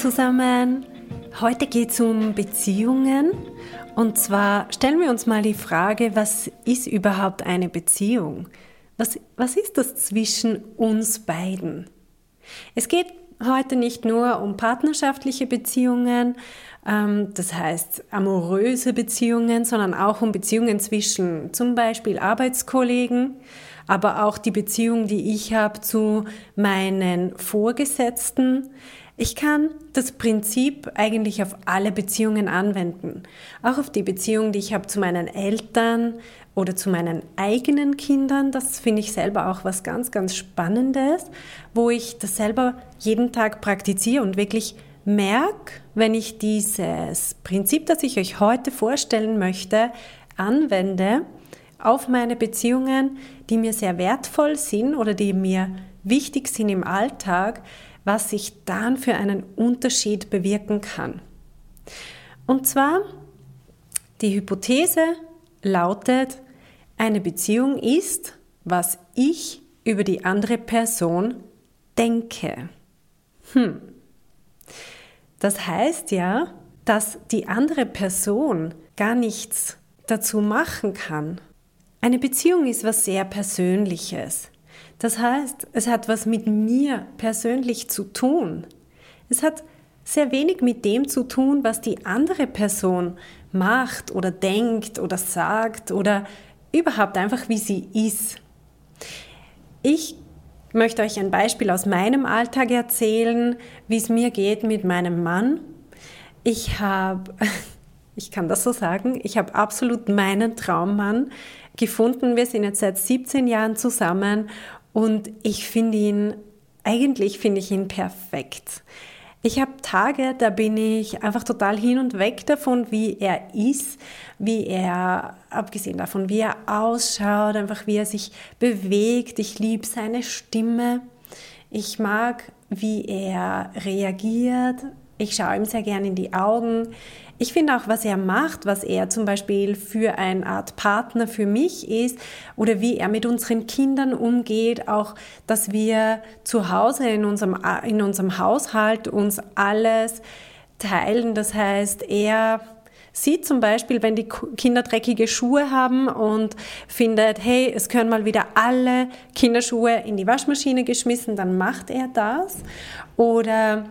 Zusammen! Heute geht es um Beziehungen. Und zwar stellen wir uns mal die Frage, was ist überhaupt eine Beziehung? Was, was ist das zwischen uns beiden? Es geht heute nicht nur um partnerschaftliche Beziehungen, ähm, das heißt amoröse Beziehungen, sondern auch um Beziehungen zwischen zum Beispiel Arbeitskollegen, aber auch die Beziehung, die ich habe zu meinen Vorgesetzten. Ich kann das Prinzip eigentlich auf alle Beziehungen anwenden. Auch auf die Beziehung, die ich habe zu meinen Eltern oder zu meinen eigenen Kindern. Das finde ich selber auch was ganz, ganz Spannendes, wo ich das selber jeden Tag praktiziere und wirklich merke, wenn ich dieses Prinzip, das ich euch heute vorstellen möchte, anwende auf meine Beziehungen, die mir sehr wertvoll sind oder die mir wichtig sind im Alltag, was sich dann für einen Unterschied bewirken kann. Und zwar, die Hypothese lautet, eine Beziehung ist, was ich über die andere Person denke. Hm. Das heißt ja, dass die andere Person gar nichts dazu machen kann. Eine Beziehung ist was sehr Persönliches. Das heißt, es hat was mit mir persönlich zu tun. Es hat sehr wenig mit dem zu tun, was die andere Person macht oder denkt oder sagt oder überhaupt einfach, wie sie ist. Ich möchte euch ein Beispiel aus meinem Alltag erzählen, wie es mir geht mit meinem Mann. Ich habe, ich kann das so sagen, ich habe absolut meinen Traummann gefunden. Wir sind jetzt seit 17 Jahren zusammen und ich finde ihn, eigentlich finde ich ihn perfekt. Ich habe Tage, da bin ich einfach total hin und weg davon, wie er ist, wie er, abgesehen davon, wie er ausschaut, einfach wie er sich bewegt. Ich liebe seine Stimme. Ich mag, wie er reagiert. Ich schaue ihm sehr gern in die Augen. Ich finde auch, was er macht, was er zum Beispiel für eine Art Partner für mich ist oder wie er mit unseren Kindern umgeht, auch, dass wir zu Hause in unserem, in unserem Haushalt uns alles teilen. Das heißt, er sieht zum Beispiel, wenn die Kinder dreckige Schuhe haben und findet, hey, es können mal wieder alle Kinderschuhe in die Waschmaschine geschmissen, dann macht er das. Oder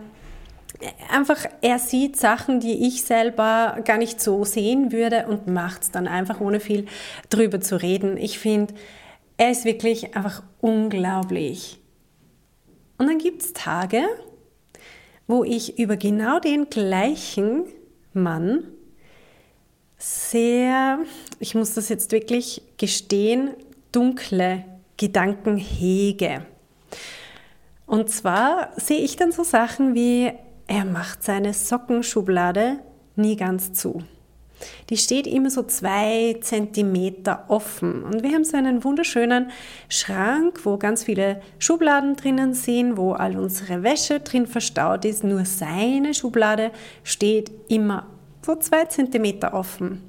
einfach, er sieht Sachen, die ich selber gar nicht so sehen würde und macht es dann einfach, ohne viel drüber zu reden. Ich finde, er ist wirklich einfach unglaublich. Und dann gibt es Tage, wo ich über genau den gleichen Mann sehr, ich muss das jetzt wirklich gestehen, dunkle Gedanken hege. Und zwar sehe ich dann so Sachen wie, er macht seine Sockenschublade nie ganz zu. Die steht immer so zwei Zentimeter offen. Und wir haben so einen wunderschönen Schrank, wo ganz viele Schubladen drinnen sind, wo all unsere Wäsche drin verstaut ist. Nur seine Schublade steht immer so zwei Zentimeter offen.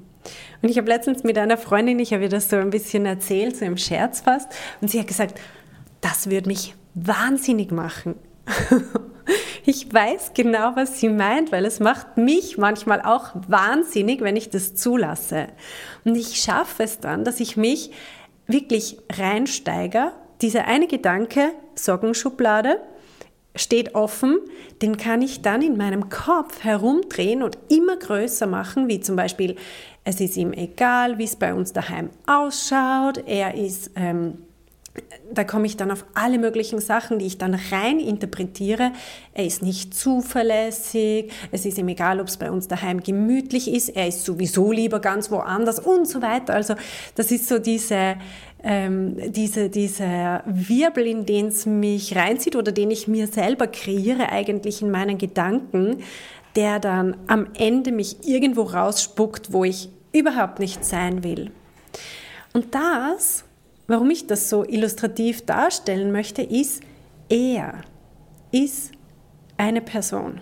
Und ich habe letztens mit einer Freundin, ich habe ihr das so ein bisschen erzählt, so im Scherz fast, und sie hat gesagt, das würde mich wahnsinnig machen. Ich weiß genau, was sie meint, weil es macht mich manchmal auch wahnsinnig, wenn ich das zulasse. Und ich schaffe es dann, dass ich mich wirklich reinsteige. Dieser eine Gedanke, Sockenschublade, steht offen, den kann ich dann in meinem Kopf herumdrehen und immer größer machen, wie zum Beispiel, es ist ihm egal, wie es bei uns daheim ausschaut, er ist... Ähm, da komme ich dann auf alle möglichen Sachen, die ich dann rein interpretiere. Er ist nicht zuverlässig, es ist ihm egal, ob es bei uns daheim gemütlich ist, er ist sowieso lieber ganz woanders und so weiter. Also das ist so diese, ähm, diese, dieser Wirbel, in den es mich reinzieht oder den ich mir selber kreiere eigentlich in meinen Gedanken, der dann am Ende mich irgendwo rausspuckt, wo ich überhaupt nicht sein will. Und das Warum ich das so illustrativ darstellen möchte, ist, er ist eine Person.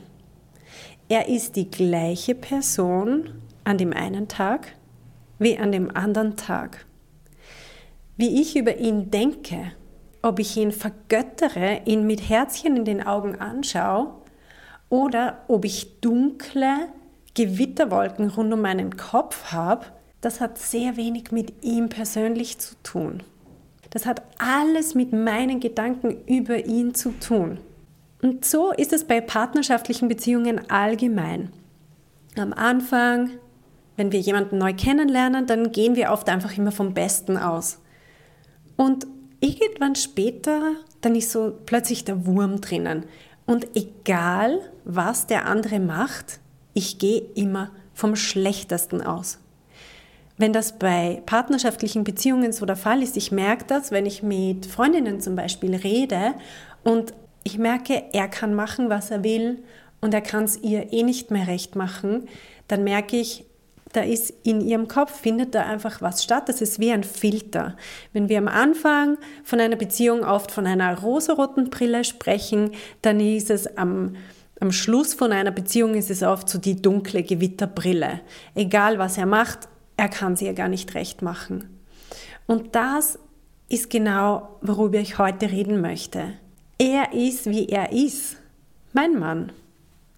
Er ist die gleiche Person an dem einen Tag wie an dem anderen Tag. Wie ich über ihn denke, ob ich ihn vergöttere, ihn mit Herzchen in den Augen anschaue oder ob ich dunkle Gewitterwolken rund um meinen Kopf habe, das hat sehr wenig mit ihm persönlich zu tun. Das hat alles mit meinen Gedanken über ihn zu tun. Und so ist es bei partnerschaftlichen Beziehungen allgemein. Am Anfang, wenn wir jemanden neu kennenlernen, dann gehen wir oft einfach immer vom Besten aus. Und irgendwann später, dann ist so plötzlich der Wurm drinnen. Und egal, was der andere macht, ich gehe immer vom Schlechtesten aus. Wenn das bei partnerschaftlichen Beziehungen so der Fall ist, ich merke das, wenn ich mit Freundinnen zum Beispiel rede und ich merke, er kann machen, was er will und er kann es ihr eh nicht mehr recht machen, dann merke ich, da ist in ihrem Kopf, findet da einfach was statt. Das ist wie ein Filter. Wenn wir am Anfang von einer Beziehung oft von einer rosaroten Brille sprechen, dann ist es am, am Schluss von einer Beziehung ist es oft so die dunkle Gewitterbrille. Egal was er macht, er kann sie ja gar nicht recht machen. Und das ist genau, worüber ich heute reden möchte. Er ist, wie er ist. Mein Mann.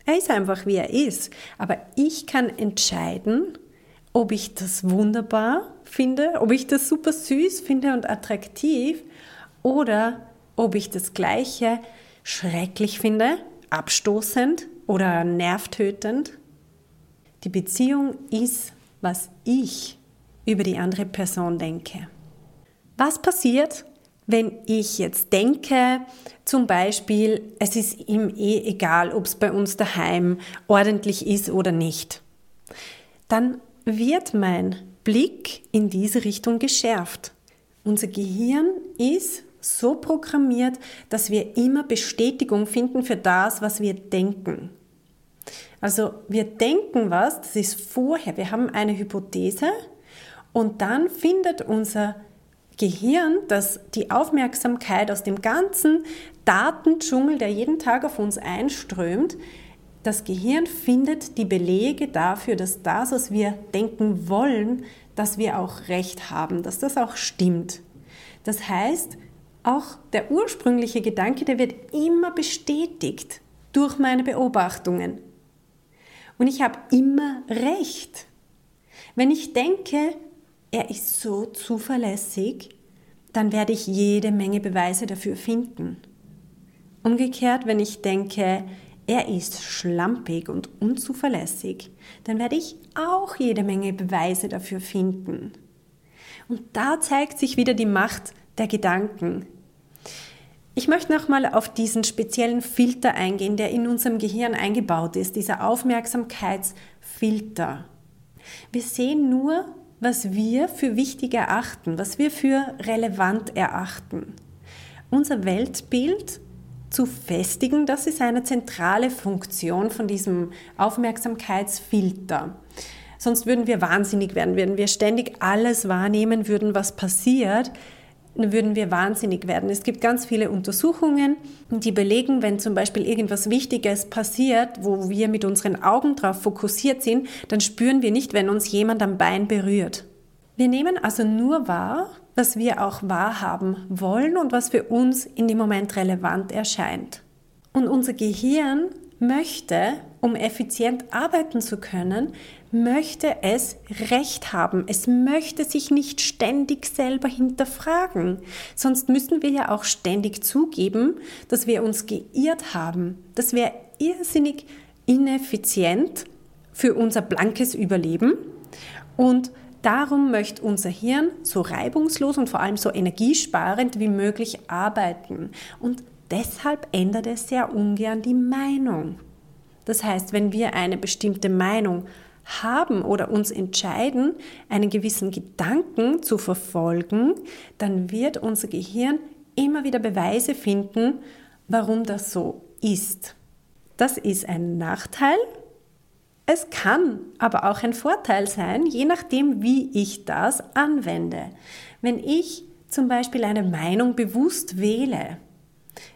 Er ist einfach, wie er ist. Aber ich kann entscheiden, ob ich das wunderbar finde, ob ich das super süß finde und attraktiv oder ob ich das Gleiche schrecklich finde, abstoßend oder nervtötend. Die Beziehung ist was ich über die andere Person denke. Was passiert, wenn ich jetzt denke, zum Beispiel, es ist ihm eh egal, ob es bei uns daheim ordentlich ist oder nicht? Dann wird mein Blick in diese Richtung geschärft. Unser Gehirn ist so programmiert, dass wir immer Bestätigung finden für das, was wir denken. Also wir denken was, das ist vorher, wir haben eine Hypothese und dann findet unser Gehirn, dass die Aufmerksamkeit aus dem ganzen Datendschungel, der jeden Tag auf uns einströmt, das Gehirn findet die Belege dafür, dass das, was wir denken wollen, dass wir auch recht haben, dass das auch stimmt. Das heißt, auch der ursprüngliche Gedanke, der wird immer bestätigt durch meine Beobachtungen. Und ich habe immer recht. Wenn ich denke, er ist so zuverlässig, dann werde ich jede Menge Beweise dafür finden. Umgekehrt, wenn ich denke, er ist schlampig und unzuverlässig, dann werde ich auch jede Menge Beweise dafür finden. Und da zeigt sich wieder die Macht der Gedanken. Ich möchte nochmal auf diesen speziellen Filter eingehen, der in unserem Gehirn eingebaut ist, dieser Aufmerksamkeitsfilter. Wir sehen nur, was wir für wichtig erachten, was wir für relevant erachten. Unser Weltbild zu festigen, das ist eine zentrale Funktion von diesem Aufmerksamkeitsfilter. Sonst würden wir wahnsinnig werden, würden wir ständig alles wahrnehmen würden, was passiert, würden wir wahnsinnig werden. Es gibt ganz viele Untersuchungen, die belegen, wenn zum Beispiel irgendwas Wichtiges passiert, wo wir mit unseren Augen darauf fokussiert sind, dann spüren wir nicht, wenn uns jemand am Bein berührt. Wir nehmen also nur wahr, was wir auch wahrhaben wollen und was für uns in dem Moment relevant erscheint. Und unser Gehirn möchte, um effizient arbeiten zu können, möchte es Recht haben. Es möchte sich nicht ständig selber hinterfragen. Sonst müssten wir ja auch ständig zugeben, dass wir uns geirrt haben. Das wäre irrsinnig ineffizient für unser blankes Überleben und Darum möchte unser Hirn so reibungslos und vor allem so energiesparend wie möglich arbeiten. Und deshalb ändert es sehr ungern die Meinung. Das heißt, wenn wir eine bestimmte Meinung haben oder uns entscheiden, einen gewissen Gedanken zu verfolgen, dann wird unser Gehirn immer wieder Beweise finden, warum das so ist. Das ist ein Nachteil. Es kann aber auch ein Vorteil sein, je nachdem, wie ich das anwende. Wenn ich zum Beispiel eine Meinung bewusst wähle,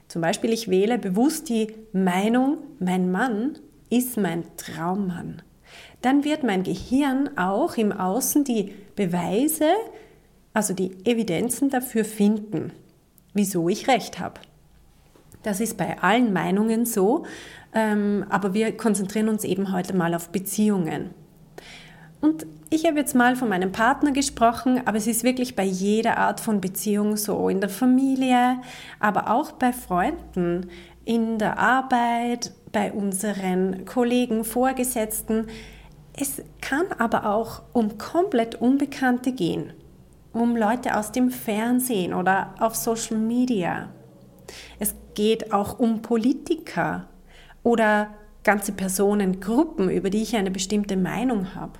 zum Beispiel ich wähle bewusst die Meinung, mein Mann ist mein Traummann, dann wird mein Gehirn auch im Außen die Beweise, also die Evidenzen dafür finden, wieso ich recht habe. Das ist bei allen Meinungen so, ähm, aber wir konzentrieren uns eben heute mal auf Beziehungen. Und ich habe jetzt mal von meinem Partner gesprochen, aber es ist wirklich bei jeder Art von Beziehung so, in der Familie, aber auch bei Freunden, in der Arbeit, bei unseren Kollegen, Vorgesetzten. Es kann aber auch um komplett Unbekannte gehen, um Leute aus dem Fernsehen oder auf Social Media. Es geht auch um Politiker oder ganze Personengruppen, über die ich eine bestimmte Meinung habe.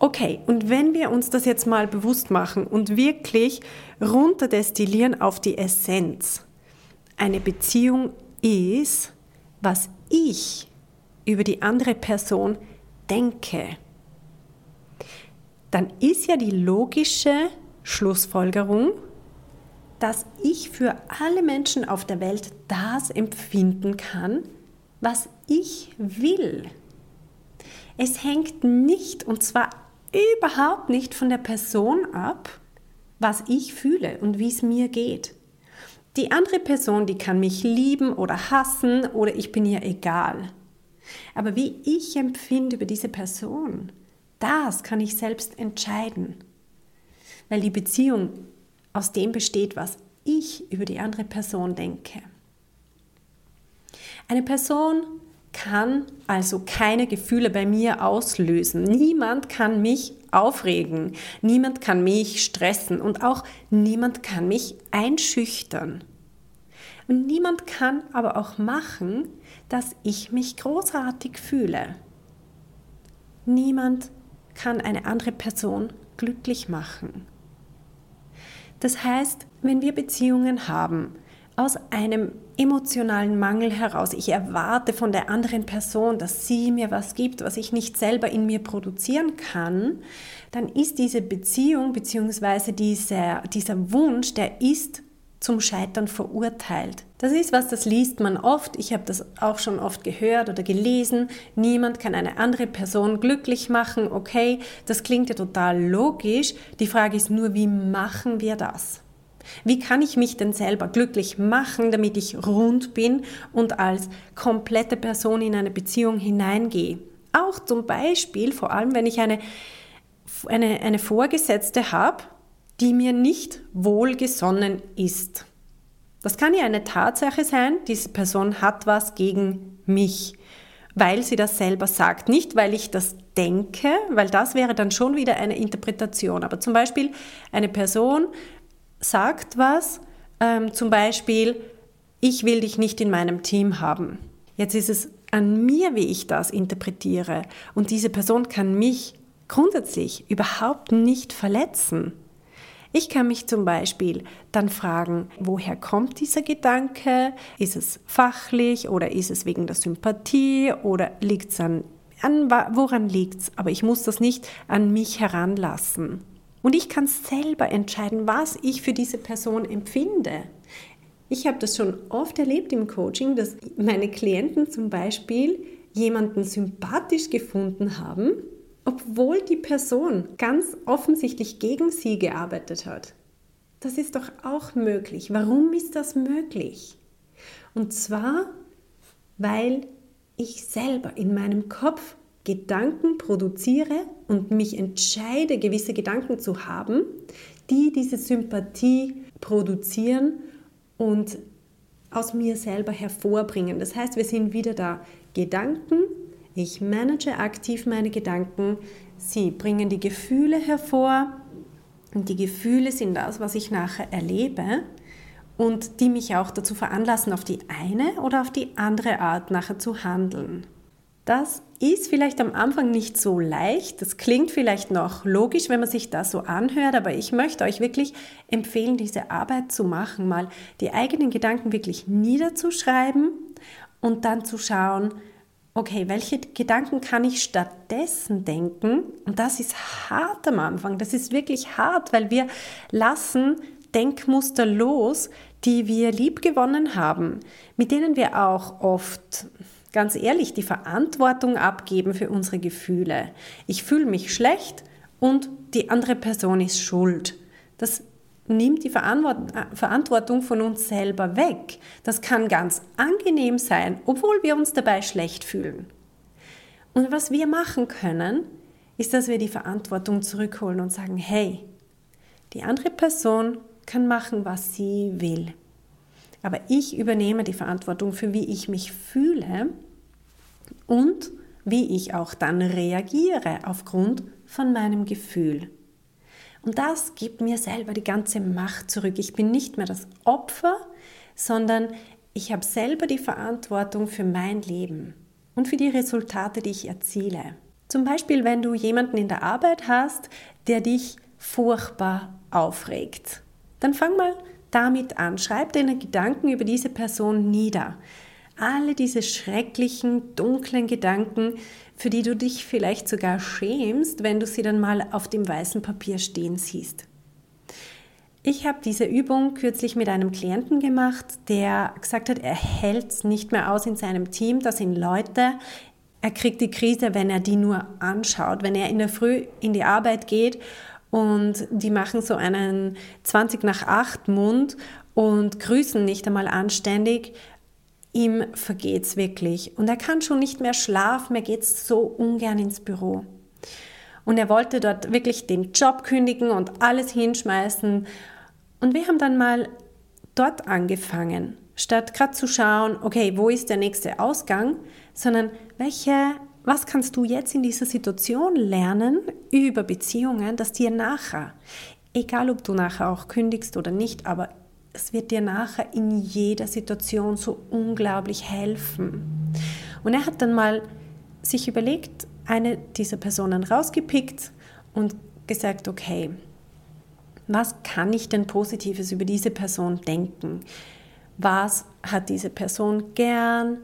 Okay, und wenn wir uns das jetzt mal bewusst machen und wirklich runterdestillieren auf die Essenz. Eine Beziehung ist, was ich über die andere Person denke. Dann ist ja die logische Schlussfolgerung, dass ich für alle Menschen auf der Welt das empfinden kann, was ich will. Es hängt nicht, und zwar überhaupt nicht von der Person ab, was ich fühle und wie es mir geht. Die andere Person, die kann mich lieben oder hassen oder ich bin ihr egal. Aber wie ich empfinde über diese Person, das kann ich selbst entscheiden. Weil die Beziehung aus dem besteht, was ich über die andere Person denke. Eine Person kann also keine Gefühle bei mir auslösen. Niemand kann mich aufregen, niemand kann mich stressen und auch niemand kann mich einschüchtern. Und niemand kann aber auch machen, dass ich mich großartig fühle. Niemand kann eine andere Person glücklich machen. Das heißt, wenn wir Beziehungen haben, aus einem emotionalen Mangel heraus, ich erwarte von der anderen Person, dass sie mir was gibt, was ich nicht selber in mir produzieren kann, dann ist diese Beziehung bzw. Dieser, dieser Wunsch, der ist zum Scheitern verurteilt. Das ist was, das liest man oft. Ich habe das auch schon oft gehört oder gelesen. Niemand kann eine andere Person glücklich machen. Okay, das klingt ja total logisch. Die Frage ist nur, wie machen wir das? Wie kann ich mich denn selber glücklich machen, damit ich rund bin und als komplette Person in eine Beziehung hineingehe? Auch zum Beispiel, vor allem wenn ich eine, eine, eine Vorgesetzte habe, die mir nicht wohlgesonnen ist. Das kann ja eine Tatsache sein, diese Person hat was gegen mich, weil sie das selber sagt. Nicht, weil ich das denke, weil das wäre dann schon wieder eine Interpretation. Aber zum Beispiel eine Person sagt was, ähm, zum Beispiel, ich will dich nicht in meinem Team haben. Jetzt ist es an mir, wie ich das interpretiere. Und diese Person kann mich grundsätzlich überhaupt nicht verletzen. Ich kann mich zum Beispiel dann fragen, woher kommt dieser Gedanke? Ist es fachlich oder ist es wegen der Sympathie oder liegt es an, an woran liegt es? Aber ich muss das nicht an mich heranlassen. Und ich kann selber entscheiden, was ich für diese Person empfinde. Ich habe das schon oft erlebt im Coaching, dass meine Klienten zum Beispiel jemanden sympathisch gefunden haben obwohl die Person ganz offensichtlich gegen sie gearbeitet hat. Das ist doch auch möglich. Warum ist das möglich? Und zwar, weil ich selber in meinem Kopf Gedanken produziere und mich entscheide, gewisse Gedanken zu haben, die diese Sympathie produzieren und aus mir selber hervorbringen. Das heißt, wir sind wieder da. Gedanken ich manage aktiv meine Gedanken, sie bringen die Gefühle hervor und die Gefühle sind das, was ich nachher erlebe und die mich auch dazu veranlassen, auf die eine oder auf die andere Art nachher zu handeln. Das ist vielleicht am Anfang nicht so leicht. Das klingt vielleicht noch logisch, wenn man sich das so anhört, aber ich möchte euch wirklich empfehlen, diese Arbeit zu machen, mal die eigenen Gedanken wirklich niederzuschreiben und dann zu schauen, okay, welche Gedanken kann ich stattdessen denken? Und das ist hart am Anfang. Das ist wirklich hart, weil wir lassen Denkmuster los, die wir lieb gewonnen haben, mit denen wir auch oft ganz ehrlich die Verantwortung abgeben für unsere Gefühle. Ich fühle mich schlecht und die andere Person ist schuld. Das nimmt die Verantwortung von uns selber weg. Das kann ganz angenehm sein, obwohl wir uns dabei schlecht fühlen. Und was wir machen können, ist, dass wir die Verantwortung zurückholen und sagen, hey, die andere Person kann machen, was sie will. Aber ich übernehme die Verantwortung für wie ich mich fühle und wie ich auch dann reagiere aufgrund von meinem Gefühl. Und das gibt mir selber die ganze Macht zurück. Ich bin nicht mehr das Opfer, sondern ich habe selber die Verantwortung für mein Leben und für die Resultate, die ich erziele. Zum Beispiel, wenn du jemanden in der Arbeit hast, der dich furchtbar aufregt, dann fang mal damit an. Schreib deine Gedanken über diese Person nieder. Alle diese schrecklichen, dunklen Gedanken, für die du dich vielleicht sogar schämst, wenn du sie dann mal auf dem weißen Papier stehen siehst. Ich habe diese Übung kürzlich mit einem Klienten gemacht, der gesagt hat, er hält es nicht mehr aus in seinem Team. Da sind Leute, er kriegt die Krise, wenn er die nur anschaut, wenn er in der Früh in die Arbeit geht und die machen so einen 20 nach 8 Mund und grüßen nicht einmal anständig. Ihm vergeht's wirklich und er kann schon nicht mehr schlafen, er geht so ungern ins Büro. Und er wollte dort wirklich den Job kündigen und alles hinschmeißen. Und wir haben dann mal dort angefangen, statt gerade zu schauen, okay, wo ist der nächste Ausgang, sondern welche was kannst du jetzt in dieser Situation lernen über Beziehungen, dass dir nachher, egal ob du nachher auch kündigst oder nicht, aber es wird dir nachher in jeder Situation so unglaublich helfen. Und er hat dann mal sich überlegt, eine dieser Personen rausgepickt und gesagt, okay, was kann ich denn Positives über diese Person denken? Was hat diese Person gern?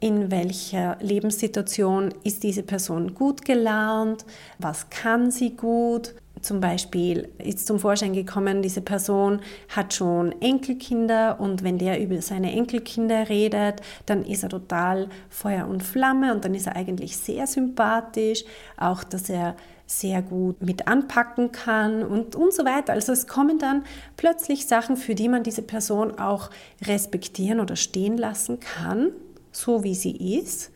In welcher Lebenssituation ist diese Person gut gelaunt, was kann sie gut. Zum Beispiel ist zum Vorschein gekommen, diese Person hat schon Enkelkinder und wenn der über seine Enkelkinder redet, dann ist er total Feuer und Flamme und dann ist er eigentlich sehr sympathisch, auch dass er sehr gut mit anpacken kann und, und so weiter. Also es kommen dann plötzlich Sachen, für die man diese Person auch respektieren oder stehen lassen kann so wie sie ist.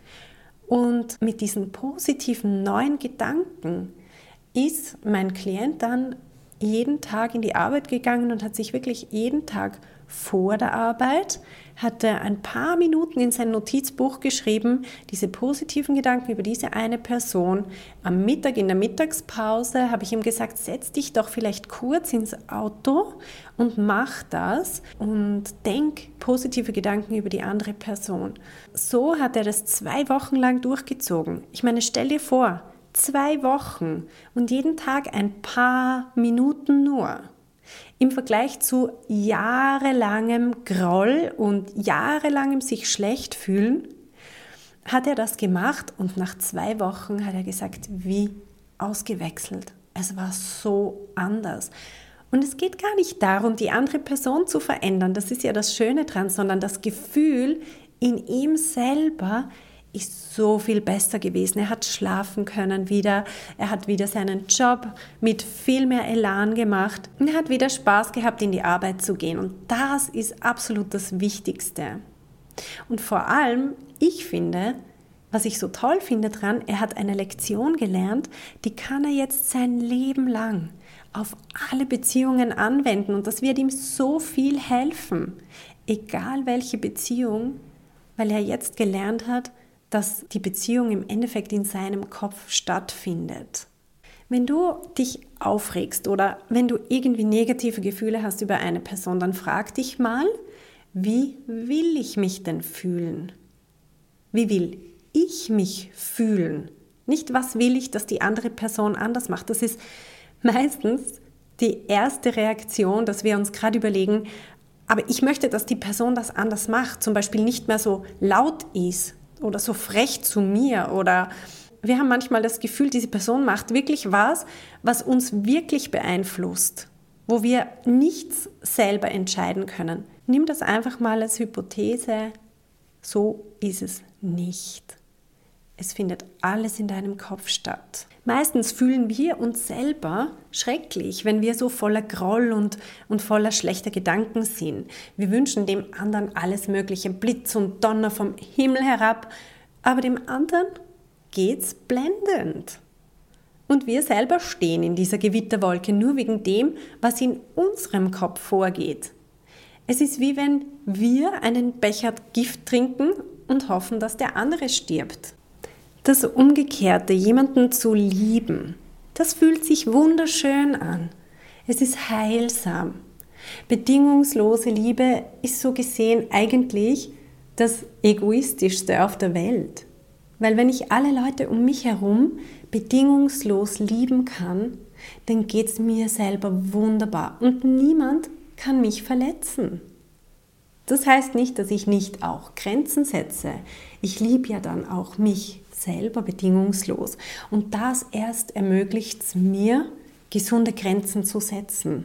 Und mit diesen positiven neuen Gedanken ist mein Klient dann jeden Tag in die Arbeit gegangen und hat sich wirklich jeden Tag vor der Arbeit, hat er ein paar Minuten in sein Notizbuch geschrieben, diese positiven Gedanken über diese eine Person. Am Mittag, in der Mittagspause, habe ich ihm gesagt, setz dich doch vielleicht kurz ins Auto und mach das und denk positive Gedanken über die andere Person. So hat er das zwei Wochen lang durchgezogen. Ich meine, stell dir vor, zwei Wochen und jeden Tag ein paar Minuten nur. Im Vergleich zu jahrelangem Groll und jahrelangem sich schlecht fühlen, hat er das gemacht und nach zwei Wochen hat er gesagt, wie ausgewechselt. Es war so anders. Und es geht gar nicht darum, die andere Person zu verändern, das ist ja das Schöne dran, sondern das Gefühl in ihm selber ist so viel besser gewesen. Er hat schlafen können wieder, er hat wieder seinen Job mit viel mehr Elan gemacht und er hat wieder Spaß gehabt, in die Arbeit zu gehen. Und das ist absolut das Wichtigste. Und vor allem, ich finde, was ich so toll finde dran, er hat eine Lektion gelernt, die kann er jetzt sein Leben lang auf alle Beziehungen anwenden und das wird ihm so viel helfen, egal welche Beziehung, weil er jetzt gelernt hat, dass die Beziehung im Endeffekt in seinem Kopf stattfindet. Wenn du dich aufregst oder wenn du irgendwie negative Gefühle hast über eine Person, dann frag dich mal, wie will ich mich denn fühlen? Wie will ich mich fühlen? Nicht, was will ich, dass die andere Person anders macht. Das ist meistens die erste Reaktion, dass wir uns gerade überlegen, aber ich möchte, dass die Person das anders macht, zum Beispiel nicht mehr so laut ist oder so frech zu mir oder wir haben manchmal das Gefühl, diese Person macht wirklich was, was uns wirklich beeinflusst, wo wir nichts selber entscheiden können. Nimm das einfach mal als Hypothese, so ist es nicht. Es findet alles in deinem Kopf statt. Meistens fühlen wir uns selber schrecklich, wenn wir so voller Groll und, und voller schlechter Gedanken sind. Wir wünschen dem anderen alles Mögliche, Blitz und Donner vom Himmel herab, aber dem anderen geht's blendend. Und wir selber stehen in dieser Gewitterwolke nur wegen dem, was in unserem Kopf vorgeht. Es ist wie wenn wir einen Becher Gift trinken und hoffen, dass der andere stirbt. Das Umgekehrte, jemanden zu lieben, das fühlt sich wunderschön an. Es ist heilsam. Bedingungslose Liebe ist so gesehen eigentlich das Egoistischste auf der Welt. Weil wenn ich alle Leute um mich herum bedingungslos lieben kann, dann geht es mir selber wunderbar und niemand kann mich verletzen. Das heißt nicht, dass ich nicht auch Grenzen setze. Ich liebe ja dann auch mich selber bedingungslos. Und das erst ermöglicht es mir, gesunde Grenzen zu setzen.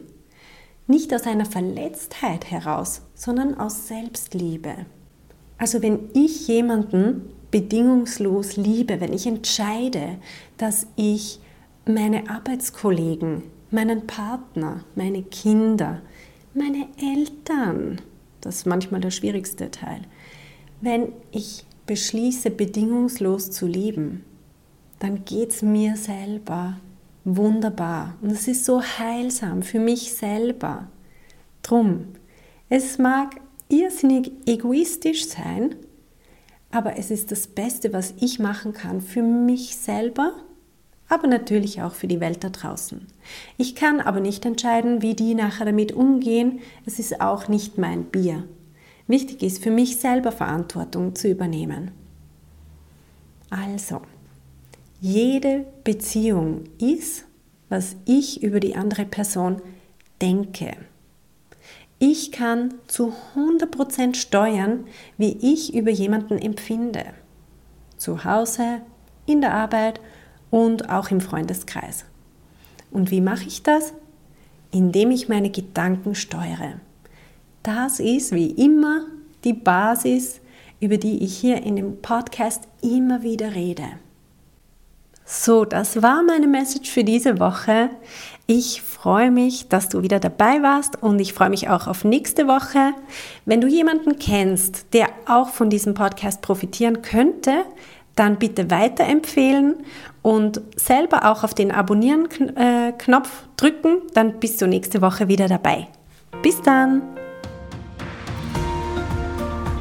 Nicht aus einer Verletztheit heraus, sondern aus Selbstliebe. Also wenn ich jemanden bedingungslos liebe, wenn ich entscheide, dass ich meine Arbeitskollegen, meinen Partner, meine Kinder, meine Eltern, das ist manchmal der schwierigste Teil, wenn ich beschließe, bedingungslos zu lieben, dann geht es mir selber wunderbar. Und es ist so heilsam für mich selber. Drum, es mag irrsinnig egoistisch sein, aber es ist das Beste, was ich machen kann für mich selber, aber natürlich auch für die Welt da draußen. Ich kann aber nicht entscheiden, wie die nachher damit umgehen. Es ist auch nicht mein Bier. Wichtig ist für mich selber Verantwortung zu übernehmen. Also, jede Beziehung ist, was ich über die andere Person denke. Ich kann zu 100% steuern, wie ich über jemanden empfinde. Zu Hause, in der Arbeit und auch im Freundeskreis. Und wie mache ich das? Indem ich meine Gedanken steuere. Das ist wie immer die Basis, über die ich hier in dem Podcast immer wieder rede. So, das war meine Message für diese Woche. Ich freue mich, dass du wieder dabei warst und ich freue mich auch auf nächste Woche. Wenn du jemanden kennst, der auch von diesem Podcast profitieren könnte, dann bitte weiterempfehlen und selber auch auf den Abonnieren-Knopf äh, drücken, dann bist du nächste Woche wieder dabei. Bis dann!